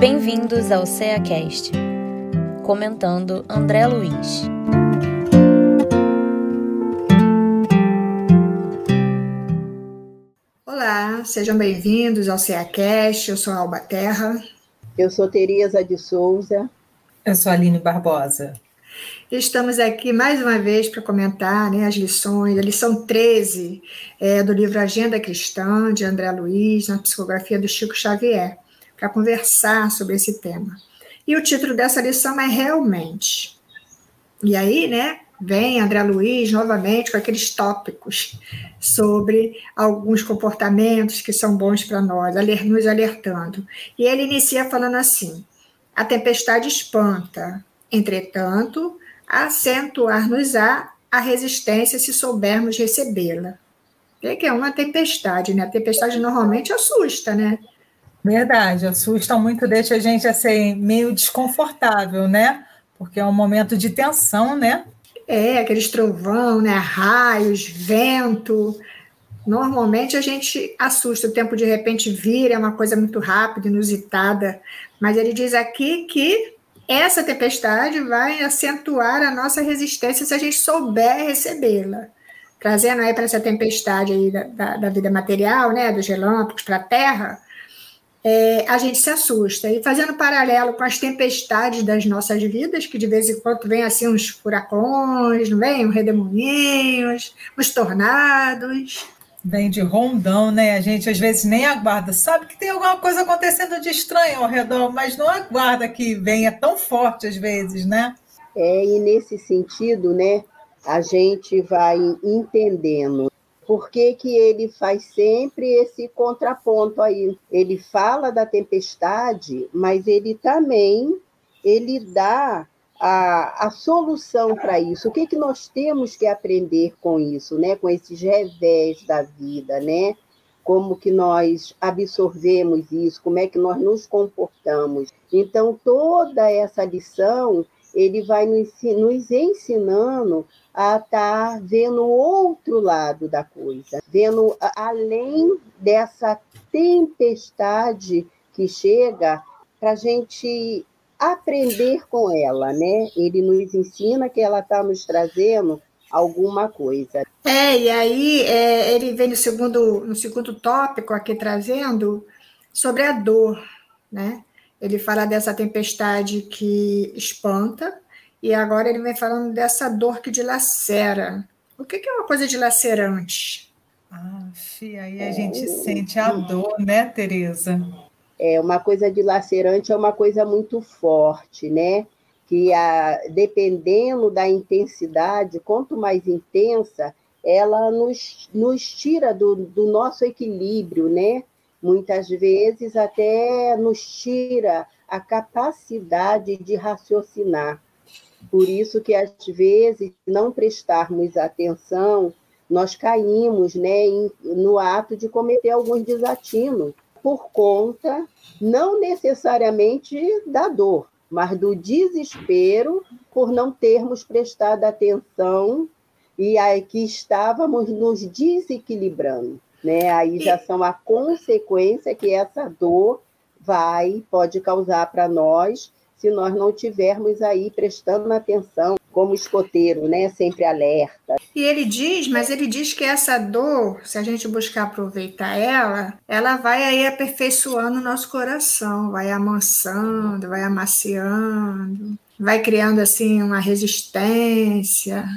Bem-vindos ao CEACast, comentando André Luiz. Olá, sejam bem-vindos ao CEACast. Eu sou Alba Terra. Eu sou Tereza de Souza. Eu sou Aline Barbosa. Estamos aqui mais uma vez para comentar né, as lições, a lição 13 é, do livro Agenda Cristã, de André Luiz, na psicografia do Chico Xavier, para conversar sobre esse tema. E o título dessa lição é Realmente. E aí, né, vem André Luiz novamente com aqueles tópicos sobre alguns comportamentos que são bons para nós, nos alertando. E ele inicia falando assim: a tempestade espanta, entretanto, acentuar-nos-á a resistência se soubermos recebê-la. É que é uma tempestade, né? A tempestade normalmente assusta, né? Verdade, assusta muito, deixa a gente assim, meio desconfortável, né? Porque é um momento de tensão, né? É, aqueles trovão, né? Raios, vento. Normalmente a gente assusta, o tempo de repente vira, é uma coisa muito rápida, inusitada. Mas ele diz aqui que essa tempestade vai acentuar a nossa resistência se a gente souber recebê-la. Trazendo aí para essa tempestade aí da, da, da, vida material, né, dos relâmpagos para a Terra, é, a gente se assusta. E fazendo paralelo com as tempestades das nossas vidas, que de vez em quando vem assim uns furacões, não vem? Uns redemoinhos, uns tornados. Vem de rondão, né? A gente às vezes nem aguarda. Sabe que tem alguma coisa acontecendo de estranho ao redor, mas não aguarda que venha tão forte às vezes, né? É, e nesse sentido, né, a gente vai entendendo por que, que ele faz sempre esse contraponto aí. Ele fala da tempestade, mas ele também ele dá a, a solução para isso. O que, que nós temos que aprender com isso, né? com esses revés da vida, né? como que nós absorvemos isso, como é que nós nos comportamos. Então, toda essa lição, ele vai nos, nos ensinando a estar tá vendo outro lado da coisa, vendo além dessa tempestade que chega, para a gente aprender com ela, né? Ele nos ensina que ela está nos trazendo alguma coisa. É, e aí é, ele vem no segundo, no segundo tópico aqui trazendo sobre a dor, né? Ele fala dessa tempestade que espanta, e agora ele vem falando dessa dor que dilacera. O que é uma coisa dilacerante? Ah, aí a gente sente a dor, né, Tereza? é uma coisa dilacerante é uma coisa muito forte, né? Que a, dependendo da intensidade, quanto mais intensa, ela nos, nos tira do, do nosso equilíbrio, né? Muitas vezes até nos tira a capacidade de raciocinar. Por isso que às vezes, não prestarmos atenção, nós caímos né, em, no ato de cometer alguns desatinos por conta, não necessariamente da dor, mas do desespero por não termos prestado atenção e aí que estávamos nos desequilibrando. Né? Aí já são a consequência que essa dor vai, pode causar para nós se nós não tivermos aí prestando atenção como escoteiro, né, sempre alerta. E ele diz, mas ele diz que essa dor, se a gente buscar aproveitar ela, ela vai aí aperfeiçoando o nosso coração, vai amansando, vai amaciando, vai criando assim uma resistência.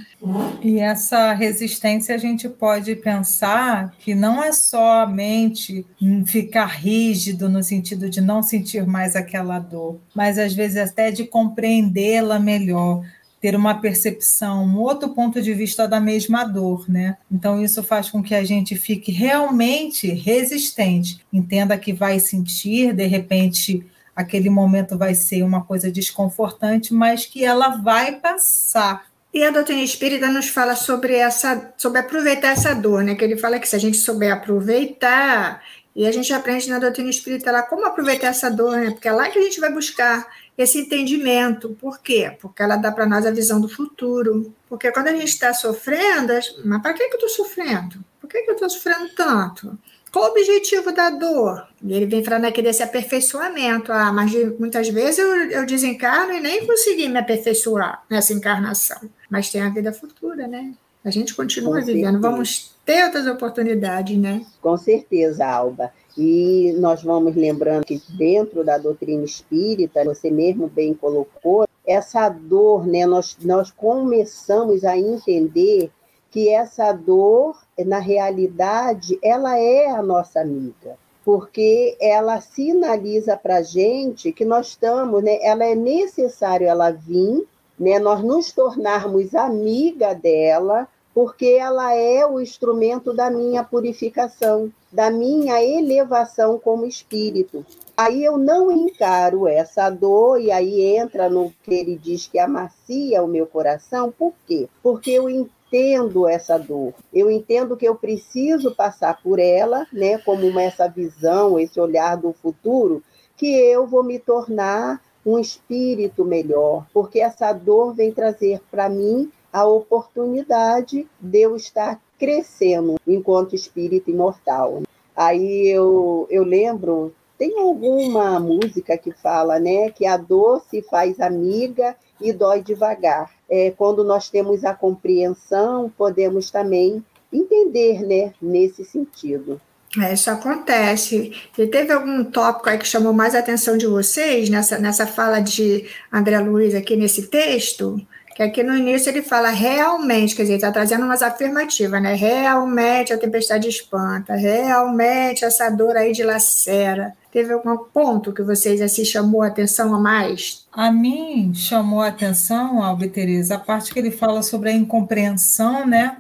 E essa resistência a gente pode pensar que não é somente ficar rígido no sentido de não sentir mais aquela dor, mas às vezes até de compreendê-la melhor ter uma percepção, um outro ponto de vista da mesma dor, né? Então isso faz com que a gente fique realmente resistente, entenda que vai sentir, de repente aquele momento vai ser uma coisa desconfortante, mas que ela vai passar. E a doutrina espírita nos fala sobre essa, sobre aproveitar essa dor, né? Que ele fala que se a gente souber aproveitar, e a gente aprende na doutrina espírita lá como aproveitar essa dor, né? Porque é lá que a gente vai buscar esse entendimento. Por quê? Porque ela dá para nós a visão do futuro. Porque quando a gente está sofrendo, mas para que, que eu estou sofrendo? Por que, que eu estou sofrendo tanto? Qual o objetivo da dor? Ele vem falando aqui desse aperfeiçoamento. Ah, mas muitas vezes eu, eu desencarno e nem consegui me aperfeiçoar nessa encarnação. Mas tem a vida futura, né? A gente continua Com vivendo, certeza. vamos ter outras oportunidades, né? Com certeza, Alba. E nós vamos lembrando que dentro da doutrina espírita, você mesmo bem colocou, essa dor, né, nós, nós começamos a entender que essa dor, na realidade, ela é a nossa amiga, porque ela sinaliza para a gente que nós estamos, né, ela é necessário ela vir, né, nós nos tornarmos amiga dela, porque ela é o instrumento da minha purificação, da minha elevação como espírito. Aí eu não encaro essa dor, e aí entra no que ele diz que amacia o meu coração, por quê? Porque eu entendo essa dor, eu entendo que eu preciso passar por ela, né, como uma, essa visão, esse olhar do futuro, que eu vou me tornar um espírito melhor, porque essa dor vem trazer para mim a oportunidade de eu estar crescendo enquanto espírito imortal. Aí eu, eu lembro, tem alguma música que fala, né, que a dor se faz amiga e dói devagar. É, quando nós temos a compreensão, podemos também entender, né, nesse sentido. É, isso acontece. E teve algum tópico aí que chamou mais a atenção de vocês nessa, nessa fala de André Luiz aqui nesse texto? Que aqui no início ele fala realmente, quer dizer, está trazendo umas afirmativas, né? Realmente a tempestade espanta, realmente essa dor aí de lacera. Teve algum ponto que vocês assim chamou a atenção a mais? A mim chamou a atenção, Albi Tereza, a parte que ele fala sobre a incompreensão, né?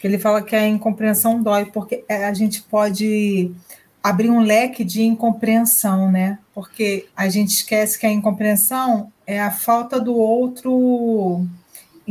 Que ele fala que a incompreensão dói, porque é, a gente pode abrir um leque de incompreensão, né? Porque a gente esquece que a incompreensão é a falta do outro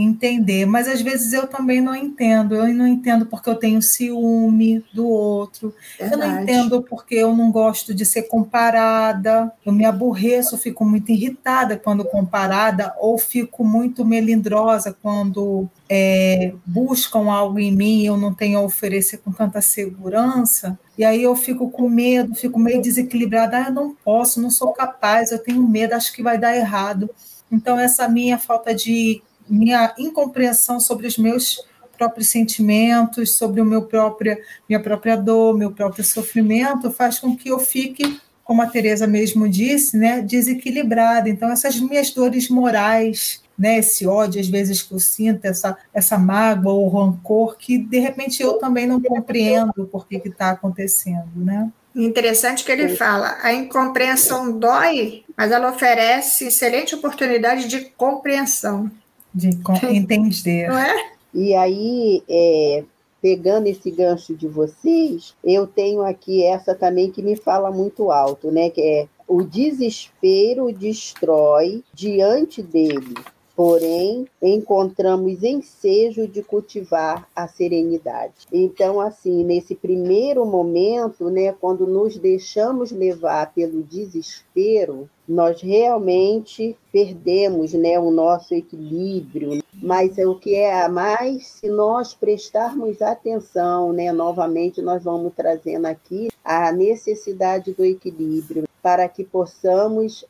entender, mas às vezes eu também não entendo. Eu não entendo porque eu tenho ciúme do outro. Verdade. Eu não entendo porque eu não gosto de ser comparada. Eu me aborreço, fico muito irritada quando comparada ou fico muito melindrosa quando é, buscam algo em mim e eu não tenho a oferecer com tanta segurança. E aí eu fico com medo, fico meio desequilibrada. Ah, eu não posso, não sou capaz, eu tenho medo, acho que vai dar errado. Então, essa minha falta de minha incompreensão sobre os meus próprios sentimentos, sobre o meu própria, minha própria dor, meu próprio sofrimento, faz com que eu fique, como a Teresa mesmo disse, né, desequilibrada. Então, essas minhas dores morais, né, esse ódio às vezes que eu sinto, essa, essa mágoa ou rancor, que de repente eu também não compreendo por que está acontecendo, né? Interessante que ele fala, a incompreensão dói, mas ela oferece excelente oportunidade de compreensão. De entender. Não é? E aí, é, pegando esse gancho de vocês, eu tenho aqui essa também que me fala muito alto, né? Que é o desespero destrói diante dele porém encontramos ensejo de cultivar a serenidade. Então, assim, nesse primeiro momento, né, quando nos deixamos levar pelo desespero, nós realmente perdemos né, o nosso equilíbrio. Mas é o que é a mais, se nós prestarmos atenção, né, novamente nós vamos trazendo aqui a necessidade do equilíbrio para que possamos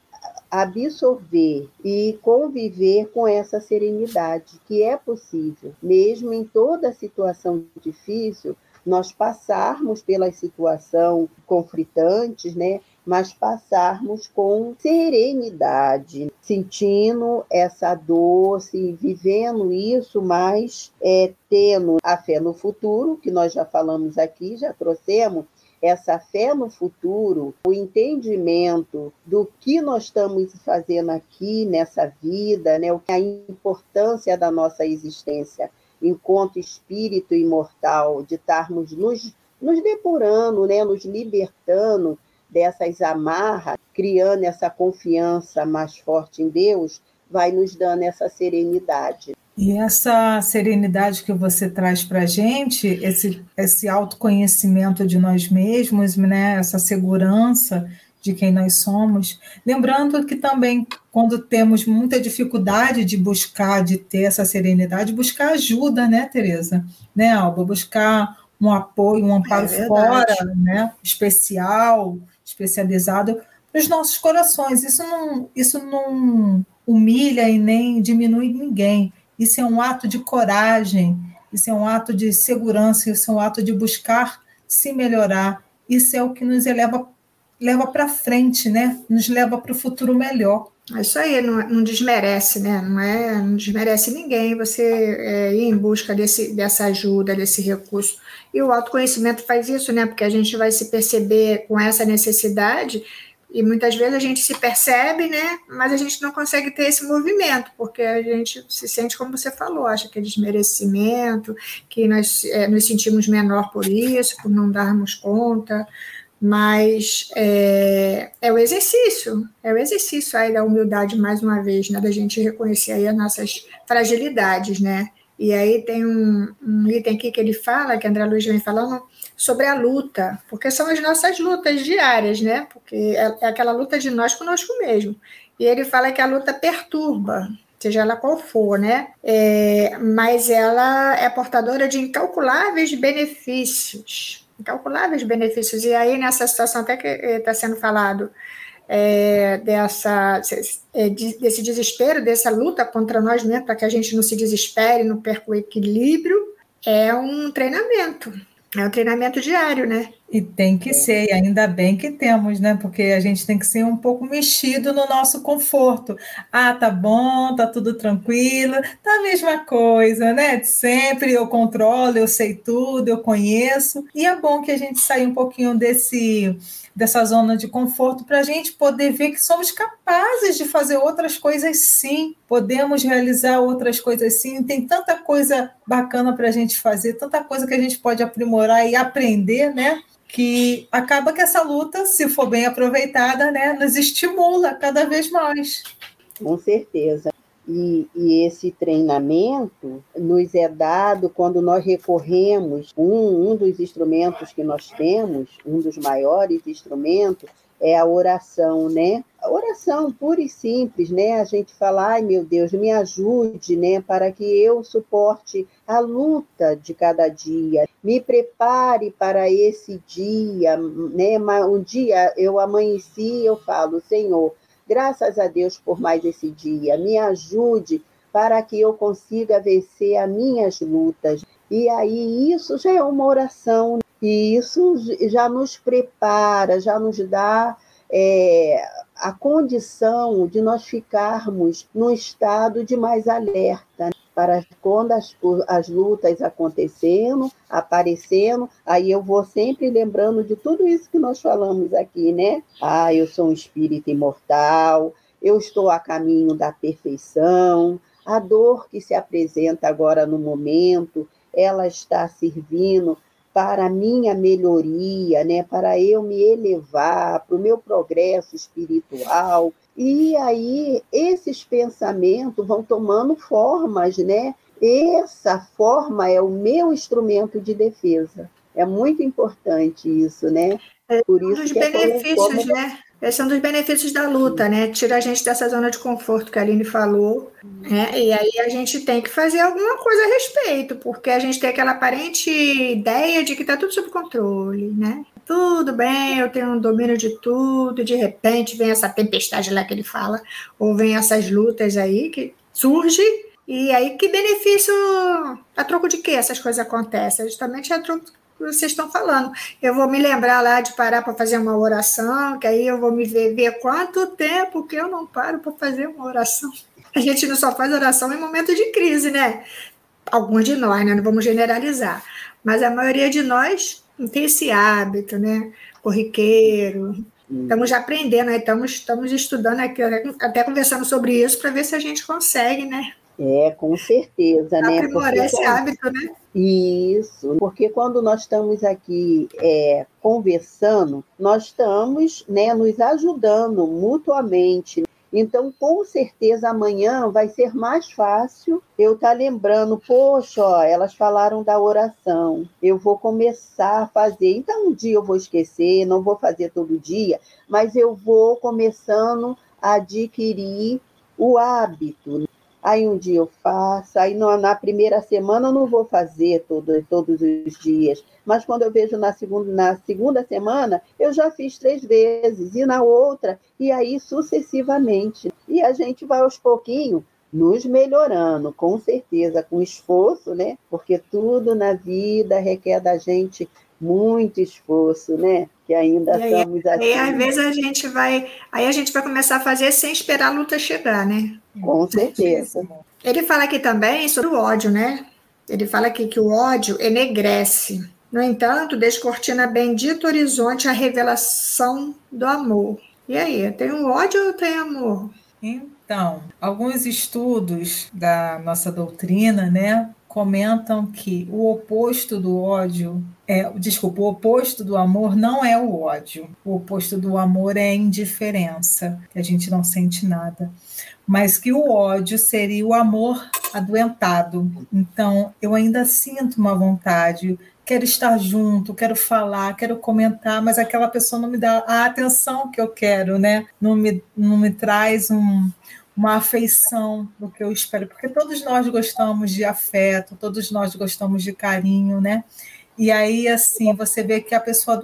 absorver e conviver com essa serenidade, que é possível, mesmo em toda situação difícil, nós passarmos pela situação conflitantes, né? Mas passarmos com serenidade, sentindo essa dor, se vivendo isso, mas é, tendo a fé no futuro, que nós já falamos aqui, já trouxemos, essa fé no futuro, o entendimento do que nós estamos fazendo aqui nessa vida, né, a importância da nossa existência enquanto espírito imortal, de estarmos nos, nos depurando, né, nos libertando dessas amarras, criando essa confiança mais forte em Deus, vai nos dando essa serenidade. E essa serenidade que você traz para a gente, esse, esse autoconhecimento de nós mesmos, né, essa segurança de quem nós somos. Lembrando que também, quando temos muita dificuldade de buscar, de ter essa serenidade, buscar ajuda, né, Tereza? Né, Alba? Buscar um apoio, um amparo é fora, né, especial, especializado para os nossos corações. Isso não, isso não humilha e nem diminui ninguém. Isso é um ato de coragem, isso é um ato de segurança, isso é um ato de buscar se melhorar. Isso é o que nos eleva leva para frente, né? Nos leva para o futuro melhor. É isso aí, não, não, desmerece, né? Não, é, não desmerece ninguém você é, ir em busca desse, dessa ajuda, desse recurso. E o autoconhecimento faz isso, né? Porque a gente vai se perceber com essa necessidade e muitas vezes a gente se percebe, né? Mas a gente não consegue ter esse movimento, porque a gente se sente, como você falou, acha que é desmerecimento, que nós é, nos sentimos menor por isso, por não darmos conta. Mas é, é, o exercício, é o exercício aí da humildade, mais uma vez, né? Da gente reconhecer aí as nossas fragilidades, né? E aí tem um, um item aqui que ele fala, que André Luiz vem falando, sobre a luta, porque são as nossas lutas diárias, né? Porque é, é aquela luta de nós conosco mesmo. E ele fala que a luta perturba, seja ela qual for, né? É, mas ela é portadora de incalculáveis benefícios. Incalculáveis benefícios. E aí, nessa situação até que está sendo falado, é, dessa, é, desse desespero, dessa luta contra nós mesmos, para que a gente não se desespere, não perca o equilíbrio, é um treinamento é um treinamento diário, né? E tem que ser, e ainda bem que temos, né? Porque a gente tem que ser um pouco mexido no nosso conforto. Ah, tá bom, tá tudo tranquilo, tá a mesma coisa, né? Sempre eu controlo, eu sei tudo, eu conheço. E é bom que a gente saia um pouquinho desse dessa zona de conforto para a gente poder ver que somos capazes de fazer outras coisas sim, podemos realizar outras coisas sim. Tem tanta coisa bacana para a gente fazer, tanta coisa que a gente pode aprimorar e aprender, né? Que acaba que essa luta, se for bem aproveitada, né, nos estimula cada vez mais. Com certeza. E, e, esse treinamento nos é dado quando nós recorremos, um, um dos instrumentos que nós temos, um dos maiores instrumentos, é a oração, né? Oração pura e simples, né? A gente fala, ai meu Deus, me ajude, né? Para que eu suporte a luta de cada dia, me prepare para esse dia, né? Um dia eu amanheci, eu falo, Senhor, Graças a Deus por mais esse dia. Me ajude para que eu consiga vencer as minhas lutas. E aí isso já é uma oração, e isso já nos prepara, já nos dá é, a condição de nós ficarmos num estado de mais alerta para quando as, as lutas acontecendo, aparecendo, aí eu vou sempre lembrando de tudo isso que nós falamos aqui, né? Ah, eu sou um espírito imortal, eu estou a caminho da perfeição, a dor que se apresenta agora no momento, ela está servindo para a minha melhoria, né? para eu me elevar, para o meu progresso espiritual. E aí esses pensamentos vão tomando formas, né? Essa forma é o meu instrumento de defesa. É muito importante isso, né? É Por isso um dos é benefícios, é né? Esse é um dos benefícios da luta, né? Tira a gente dessa zona de conforto que a Aline falou. Né? E aí a gente tem que fazer alguma coisa a respeito, porque a gente tem aquela aparente ideia de que está tudo sob controle, né? Tudo bem, eu tenho um domínio de tudo, de repente vem essa tempestade lá que ele fala, ou vem essas lutas aí que surge, e aí que benefício, a troco de que essas coisas acontecem? Justamente a troco vocês estão falando. Eu vou me lembrar lá de parar para fazer uma oração, que aí eu vou me ver, ver quanto tempo que eu não paro para fazer uma oração. A gente não só faz oração em momento de crise, né? Alguns de nós, né? Não vamos generalizar. Mas a maioria de nós não tem esse hábito, né? Corriqueiro. Estamos aprendendo, né? estamos, estamos estudando aqui, até conversando sobre isso, para ver se a gente consegue, né? É, com certeza, né? Aprimorar esse hábito, né? Isso, porque quando nós estamos aqui é, conversando, nós estamos né, nos ajudando mutuamente. Então, com certeza, amanhã vai ser mais fácil eu estar tá lembrando, poxa, ó, elas falaram da oração, eu vou começar a fazer. Então, um dia eu vou esquecer, não vou fazer todo dia, mas eu vou começando a adquirir o hábito aí um dia eu faço, aí na primeira semana eu não vou fazer todo, todos os dias, mas quando eu vejo na segunda, na segunda semana, eu já fiz três vezes, e na outra, e aí sucessivamente. E a gente vai aos pouquinhos nos melhorando, com certeza, com esforço, né? Porque tudo na vida requer da gente muito esforço, né? Que ainda e aí, estamos assim. Aí às vezes a gente vai, aí a gente vai começar a fazer sem esperar a luta chegar, né? Com certeza. Ele fala aqui também sobre o ódio, né? Ele fala aqui que o ódio enegrece. No entanto, descortina bendito horizonte a revelação do amor. E aí, tem um ódio ou tem amor? Então, alguns estudos da nossa doutrina, né, comentam que o oposto do ódio é, desculpa, o oposto do amor não é o ódio. O oposto do amor é a indiferença, que a gente não sente nada. Mas que o ódio seria o amor adoentado. Então, eu ainda sinto uma vontade, quero estar junto, quero falar, quero comentar, mas aquela pessoa não me dá a atenção que eu quero, né? Não me, não me traz um, uma afeição do que eu espero, porque todos nós gostamos de afeto, todos nós gostamos de carinho, né? E aí, assim, você vê que a pessoa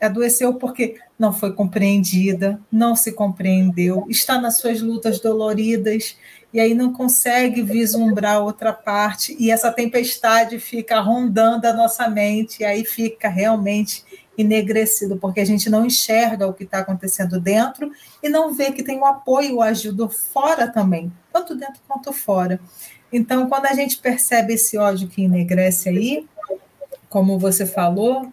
adoeceu porque não foi compreendida, não se compreendeu, está nas suas lutas doloridas e aí não consegue vislumbrar outra parte e essa tempestade fica rondando a nossa mente e aí fica realmente enegrecido, porque a gente não enxerga o que está acontecendo dentro e não vê que tem um apoio ajuda fora também, tanto dentro quanto fora. Então, quando a gente percebe esse ódio que enegrece aí, como você falou,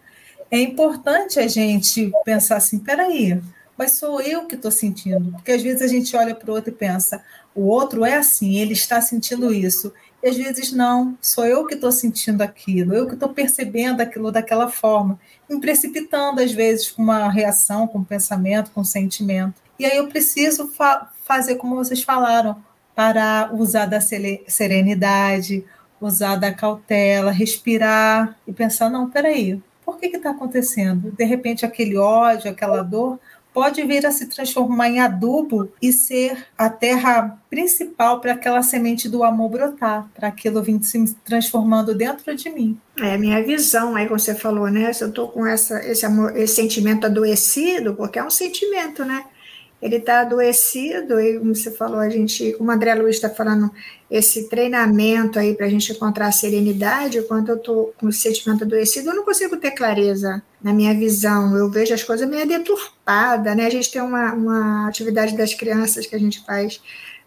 é importante a gente pensar assim: peraí, mas sou eu que estou sentindo. Porque às vezes a gente olha para o outro e pensa: o outro é assim, ele está sentindo isso. E às vezes não, sou eu que estou sentindo aquilo, eu que estou percebendo aquilo daquela forma, me precipitando às vezes com uma reação, com um pensamento, com um sentimento. E aí eu preciso fa fazer como vocês falaram, para usar da serenidade, usar da cautela, respirar e pensar: não, peraí, por que está acontecendo? De repente, aquele ódio, aquela dor pode vir a se transformar em adubo e ser a terra principal para aquela semente do amor brotar, para aquilo vir se transformando dentro de mim. É a minha visão, aí você falou, né? Se eu estou com essa, esse, amor, esse sentimento adoecido, porque é um sentimento, né? Ele está adoecido, e como você falou, a gente, como o André Luiz está falando, esse treinamento aí para a gente encontrar a serenidade, quando eu estou com o sentimento adoecido, eu não consigo ter clareza na minha visão, eu vejo as coisas meio deturpadas, né? A gente tem uma, uma atividade das crianças que a gente faz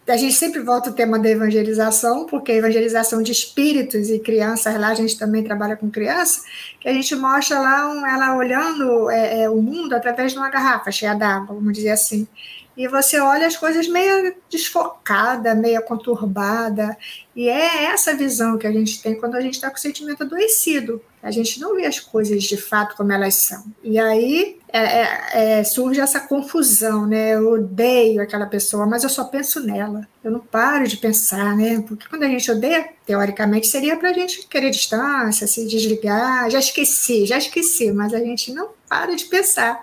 a gente sempre volta o tema da evangelização, porque a evangelização de espíritos e crianças, lá a gente também trabalha com criança, que a gente mostra lá um, ela olhando é, é, o mundo através de uma garrafa cheia d'água, vamos dizer assim e você olha as coisas meio desfocada, meio conturbada, e é essa visão que a gente tem quando a gente está com o sentimento adoecido. A gente não vê as coisas de fato como elas são. E aí é, é, é, surge essa confusão, né? Eu odeio aquela pessoa, mas eu só penso nela. Eu não paro de pensar, né? Porque quando a gente odeia, teoricamente seria para a gente querer distância, se desligar. Já esqueci, já esqueci, mas a gente não para de pensar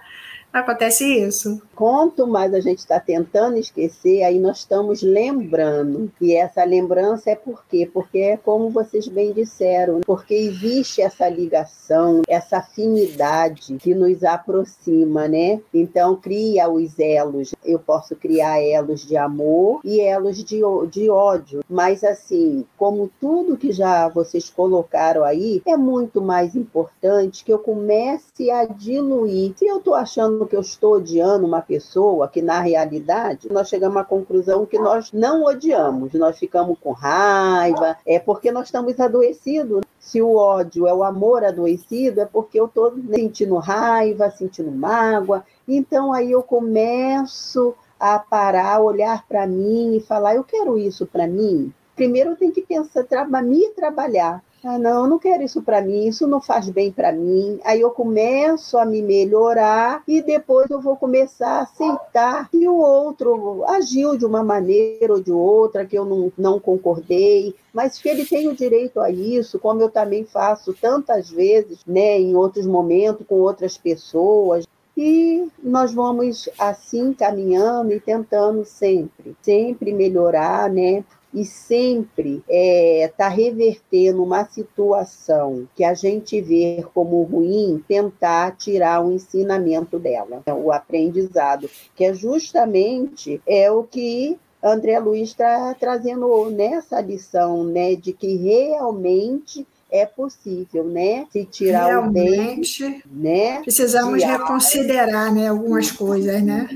acontece isso. Quanto mais a gente está tentando esquecer, aí nós estamos lembrando. E essa lembrança é por quê? Porque é como vocês bem disseram, porque existe essa ligação, essa afinidade que nos aproxima, né? Então cria os elos. Eu posso criar elos de amor e elos de, de ódio. Mas assim, como tudo que já vocês colocaram aí, é muito mais importante que eu comece a diluir. Se eu estou achando que eu estou odiando uma pessoa, que na realidade nós chegamos à conclusão que nós não odiamos, nós ficamos com raiva, é porque nós estamos adoecidos. Se o ódio é o amor adoecido, é porque eu estou sentindo raiva, sentindo mágoa. Então aí eu começo a parar, olhar para mim e falar: eu quero isso para mim. Primeiro eu tenho que pensar, me trabalhar. Ah, não, eu não quero isso para mim, isso não faz bem para mim. Aí eu começo a me melhorar e depois eu vou começar a aceitar que o outro agiu de uma maneira ou de outra que eu não, não concordei, mas que ele tem o direito a isso, como eu também faço tantas vezes, né, em outros momentos com outras pessoas. E nós vamos assim caminhando e tentando sempre, sempre melhorar, né? E sempre está é, tá revertendo uma situação que a gente vê como ruim, tentar tirar o ensinamento dela, né, o aprendizado, que é justamente é o que André Luiz está trazendo nessa lição, né, de que realmente é possível, né? Se tirar Realmente, o bem, né? Precisamos tirar... reconsiderar, né, algumas coisas, né?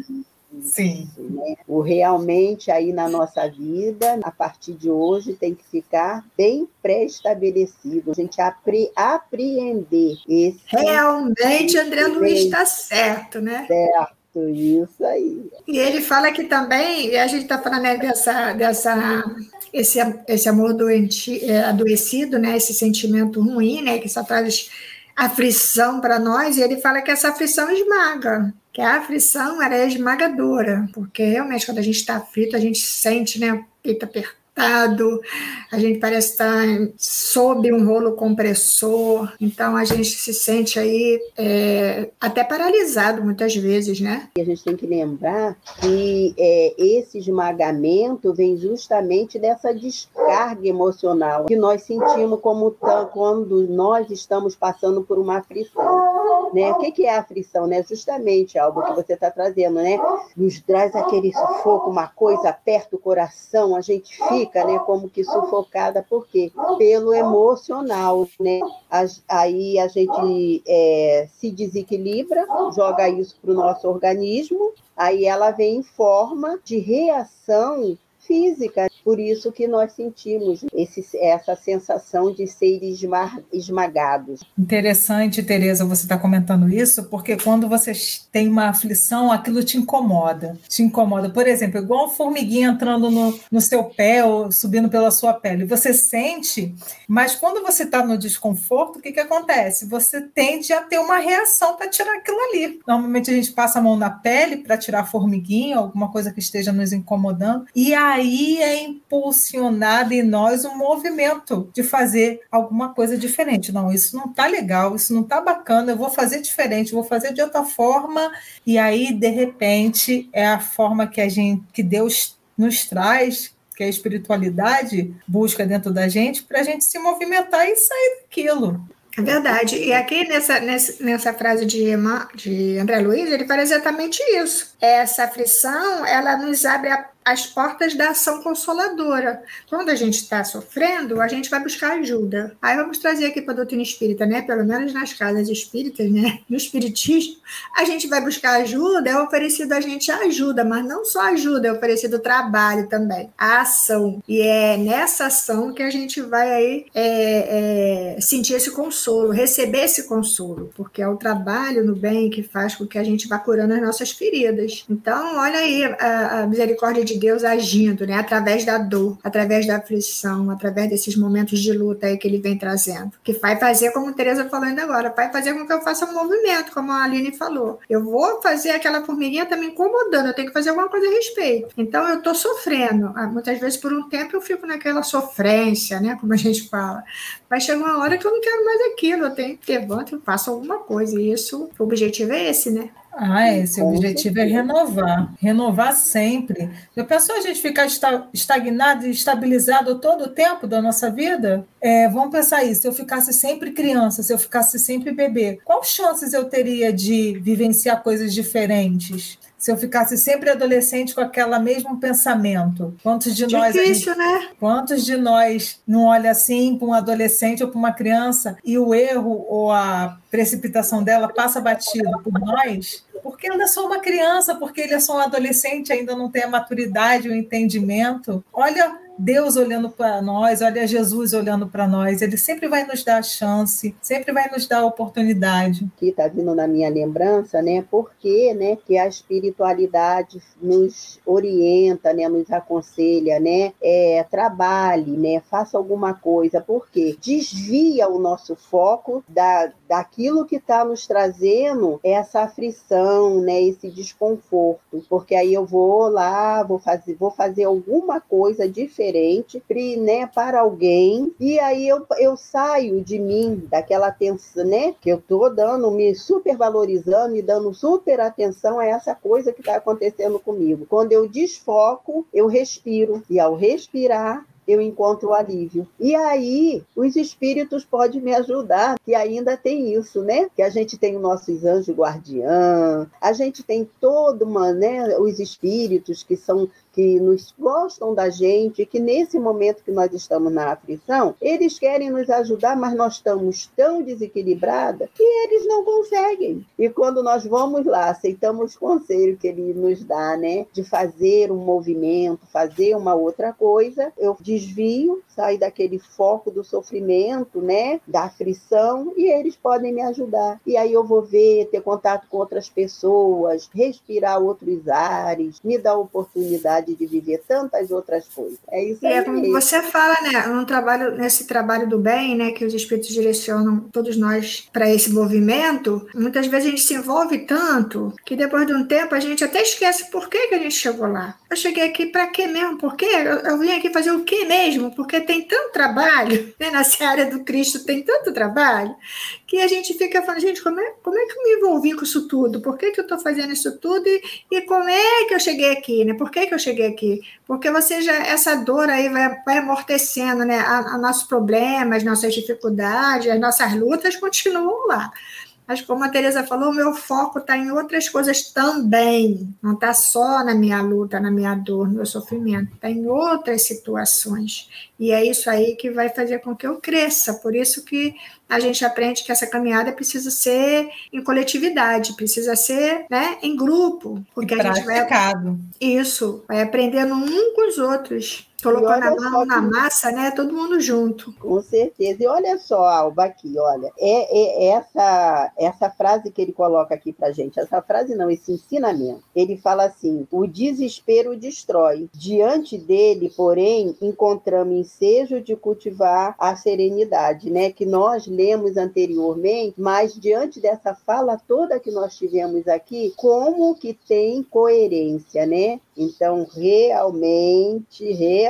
Sim. Né? O realmente aí na nossa vida, a partir de hoje, tem que ficar bem pré-estabelecido. A gente apre apreender esse. Realmente, André Luiz está certo, né? Certo isso aí. E ele fala que também, e a gente está falando né, dessa, dessa esse, esse amor doente, é, adoecido, né, esse sentimento ruim, né, que só traz aflição para nós, e ele fala que essa aflição esmaga, que a aflição era é esmagadora, porque realmente quando a gente está aflito, a gente sente, né, peito apertado, a gente parece estar sob um rolo compressor, então a gente se sente aí é, até paralisado muitas vezes, né? E a gente tem que lembrar que é, esse esmagamento vem justamente dessa descarga emocional que nós sentimos como quando nós estamos passando por uma aflição. Né? O que é a aflição? Né? Justamente algo que você está trazendo, né? Nos traz aquele sufoco, uma coisa aperta o coração, a gente fica fica, né, como que sufocada, por quê? Pelo emocional, né? Aí a gente é, se desequilibra, joga isso para o nosso organismo, aí ela vem em forma de reação física. Por isso que nós sentimos esse, essa sensação de ser esmagados. Interessante, Tereza, você está comentando isso, porque quando você tem uma aflição, aquilo te incomoda. Te incomoda. Por exemplo, igual formiguinha entrando no, no seu pé ou subindo pela sua pele. Você sente, mas quando você está no desconforto, o que, que acontece? Você tende a ter uma reação para tirar aquilo ali. Normalmente a gente passa a mão na pele para tirar a formiguinha, alguma coisa que esteja nos incomodando, e aí é impulsionado em nós um movimento de fazer alguma coisa diferente. Não, isso não está legal, isso não está bacana, eu vou fazer diferente, vou fazer de outra forma, e aí, de repente, é a forma que a gente, que Deus nos traz, que a espiritualidade busca dentro da gente, para a gente se movimentar e sair daquilo. É verdade. E aqui nessa, nessa, nessa frase de, de André Luiz, ele fala exatamente isso. Essa aflição, ela nos abre a as portas da ação consoladora. Quando a gente está sofrendo, a gente vai buscar ajuda. Aí vamos trazer aqui para a doutrina espírita, né? Pelo menos nas casas espíritas, né? No espiritismo, a gente vai buscar ajuda, é oferecido a gente ajuda, mas não só ajuda, é oferecido trabalho também, a ação. E é nessa ação que a gente vai aí é, é, sentir esse consolo, receber esse consolo, porque é o trabalho no bem que faz com que a gente vá curando as nossas feridas. Então, olha aí a, a misericórdia de Deus agindo, né? Através da dor, através da aflição, através desses momentos de luta aí que ele vem trazendo. Que vai fazer, como Tereza falou ainda agora, vai fazer com que eu faça um movimento, como a Aline falou. Eu vou fazer aquela formiguinha tá me incomodando, eu tenho que fazer alguma coisa a respeito. Então eu tô sofrendo. Ah, muitas vezes por um tempo eu fico naquela sofrência, né? Como a gente fala. Vai chegar uma hora que eu não quero mais aquilo, eu tenho que levanto e faço alguma coisa. E isso, o objetivo é esse, né? Ah, esse Com objetivo certeza. é renovar, renovar sempre. Já pensou a gente ficar estagnado e estabilizado todo o tempo da nossa vida? É, vamos pensar isso, se eu ficasse sempre criança, se eu ficasse sempre bebê, qual chances eu teria de vivenciar coisas diferentes? Se eu ficasse sempre adolescente com aquele mesmo pensamento? Quantos de Difícil, nós. Difícil, né? Quantos de nós não olha assim para um adolescente ou para uma criança e o erro ou a precipitação dela passa batido por nós? Porque ainda sou uma criança, porque ele é só um adolescente, ainda não tem a maturidade, o entendimento. Olha Deus olhando para nós, olha Jesus olhando para nós, ele sempre vai nos dar a chance, sempre vai nos dar a oportunidade. Que está vindo na minha lembrança, né? Porque, né, que a espiritualidade nos orienta, né, nos aconselha, né? É, trabalhe, né? Faça alguma coisa, porque desvia o nosso foco da, daquilo que está nos trazendo essa aflição, né? Esse desconforto, porque aí eu vou lá, vou fazer, vou fazer alguma coisa diferente diferente né, para alguém, e aí eu, eu saio de mim, daquela atenção, né, que eu tô dando, me supervalorizando e dando super atenção a essa coisa que está acontecendo comigo. Quando eu desfoco, eu respiro, e ao respirar, eu encontro o alívio. E aí, os espíritos podem me ajudar, que ainda tem isso, né? Que a gente tem os nossos anjos guardiã, a gente tem todo uma, né, os espíritos que são que nos gostam da gente, que nesse momento que nós estamos na aflição, eles querem nos ajudar, mas nós estamos tão desequilibradas que eles não conseguem. E quando nós vamos lá, aceitamos o conselho que ele nos dá, né, de fazer um movimento, fazer uma outra coisa, eu desvio, saio daquele foco do sofrimento, né, da aflição, e eles podem me ajudar. E aí eu vou ver, ter contato com outras pessoas, respirar outros ares, me dar oportunidade de viver tantas outras coisas. É isso e aí. É como você fala, né? No trabalho, nesse trabalho do bem, né? Que os espíritos direcionam todos nós para esse movimento, muitas vezes a gente se envolve tanto que depois de um tempo a gente até esquece por que, que a gente chegou lá. Eu cheguei aqui para quê mesmo? Por quê? Eu, eu vim aqui fazer o quê mesmo? Porque tem tanto trabalho, né? Nessa área do Cristo tem tanto trabalho, que a gente fica falando, gente, como é, como é que eu me envolvi com isso tudo? Por que, que eu estou fazendo isso tudo? E, e como é que eu cheguei aqui, né? Por que, que eu cheguei cheguei aqui, porque você já, essa dor aí vai, vai amortecendo, né? A, a nossos problemas, nossas dificuldades, as nossas lutas continuam lá. Mas como a Teresa falou, o meu foco está em outras coisas também. Não está só na minha luta, na minha dor, no meu sofrimento. Está em outras situações. E é isso aí que vai fazer com que eu cresça. Por isso que a gente aprende que essa caminhada precisa ser em coletividade, precisa ser né, em grupo. Porque a gente vai. Isso, vai aprendendo um com os outros colocando a mão na massa, né? Todo mundo junto. Com certeza. E olha só, Alba, aqui, olha, é, é essa essa frase que ele coloca aqui para gente. Essa frase não, esse ensinamento. Ele fala assim: o desespero destrói. Diante dele, porém, encontramos ensejo de cultivar a serenidade, né? Que nós lemos anteriormente, mas diante dessa fala toda que nós tivemos aqui, como que tem coerência, né? Então, realmente, realmente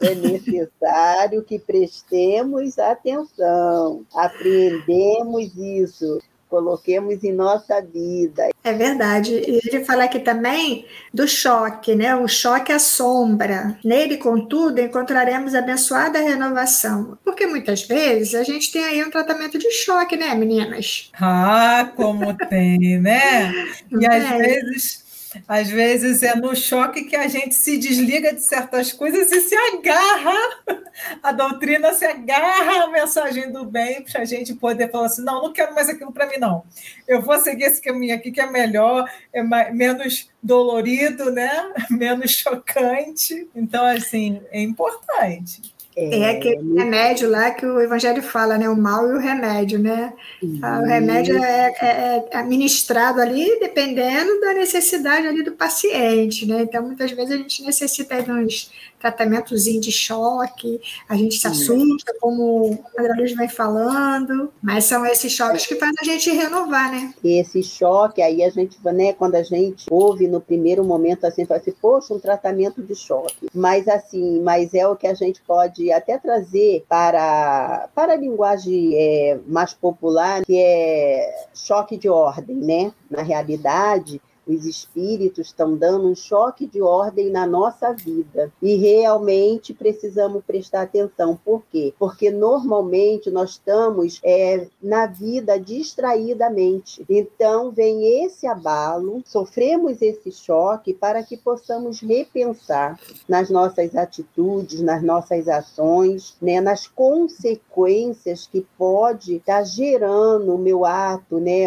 é necessário que prestemos atenção, apreendemos isso, coloquemos em nossa vida. É verdade. E ele fala aqui também do choque, né? O choque à sombra. Nele, contudo, encontraremos abençoada renovação. Porque muitas vezes a gente tem aí um tratamento de choque, né, meninas? Ah, como tem, né? e às vezes às vezes é no choque que a gente se desliga de certas coisas e se agarra, a doutrina se agarra à mensagem do bem para a gente poder falar assim: não, não quero mais aquilo para mim, não. Eu vou seguir esse caminho aqui que é melhor, é mais, menos dolorido, né? menos chocante. Então, assim, é importante. É, aquele remédio lá que o Evangelho fala, né? O mal e o remédio, né? O remédio é, é, é, administrado ali dependendo da necessidade ali do paciente, né? Então, muitas vezes a gente necessita de uns tratamentozinho de choque, a gente se assusta, como a André Luiz vem falando, mas são esses choques que fazem a gente renovar, né? E esse choque, aí a gente, né, quando a gente ouve no primeiro momento assim, fala assim, poxa, um tratamento de choque. Mas assim, mas é o que a gente pode até trazer para, para a linguagem é, mais popular, que é choque de ordem, né? Na realidade, os espíritos estão dando um choque de ordem na nossa vida e realmente precisamos prestar atenção. Por quê? Porque normalmente nós estamos é, na vida distraidamente. Então vem esse abalo, sofremos esse choque para que possamos repensar nas nossas atitudes, nas nossas ações, né, nas consequências que pode estar tá gerando o meu ato né,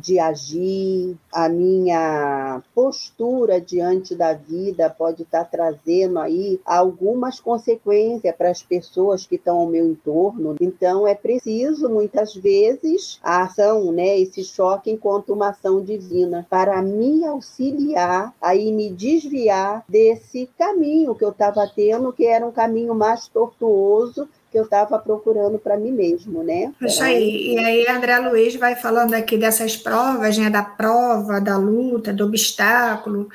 de agir, a minha postura diante da vida pode estar trazendo aí algumas consequências para as pessoas que estão ao meu entorno. Então é preciso muitas vezes a ação, né, esse choque enquanto uma ação divina para me auxiliar aí me desviar desse caminho que eu estava tendo, que era um caminho mais tortuoso que eu estava procurando para mim mesmo, né? Isso aí. E aí, André Luiz vai falando aqui dessas provas, né? Da prova, da luta, do obstáculo,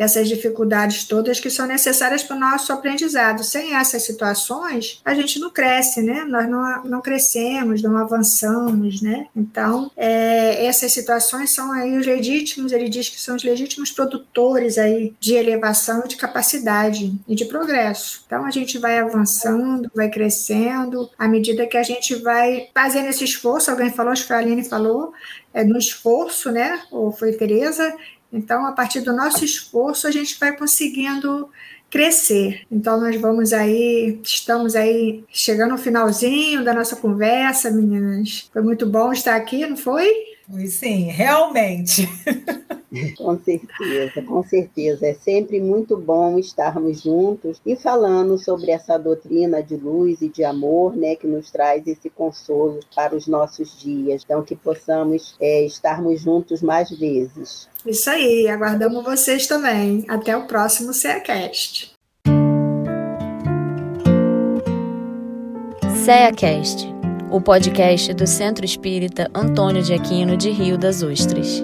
dessas dificuldades todas que são necessárias para o nosso aprendizado. Sem essas situações, a gente não cresce, né? Nós não, não crescemos, não avançamos, né? Então, é, essas situações são aí os legítimos, ele diz que são os legítimos produtores aí de elevação, de capacidade e de progresso. Então, a gente vai avançando, vai crescendo, à medida que a gente vai fazendo esse esforço, alguém falou, acho que a Aline falou, é, no esforço, né? Ou foi Tereza, então, a partir do nosso esforço, a gente vai conseguindo crescer. Então, nós vamos aí, estamos aí chegando ao finalzinho da nossa conversa, meninas. Foi muito bom estar aqui, não foi? Foi sim, realmente. Com certeza, com certeza. É sempre muito bom estarmos juntos e falando sobre essa doutrina de luz e de amor, né, que nos traz esse consolo para os nossos dias. Então, que possamos é, estarmos juntos mais vezes. Isso aí, aguardamos vocês também. Até o próximo CEACast. CEACast, o podcast do Centro Espírita Antônio de Aquino de Rio das Ostras.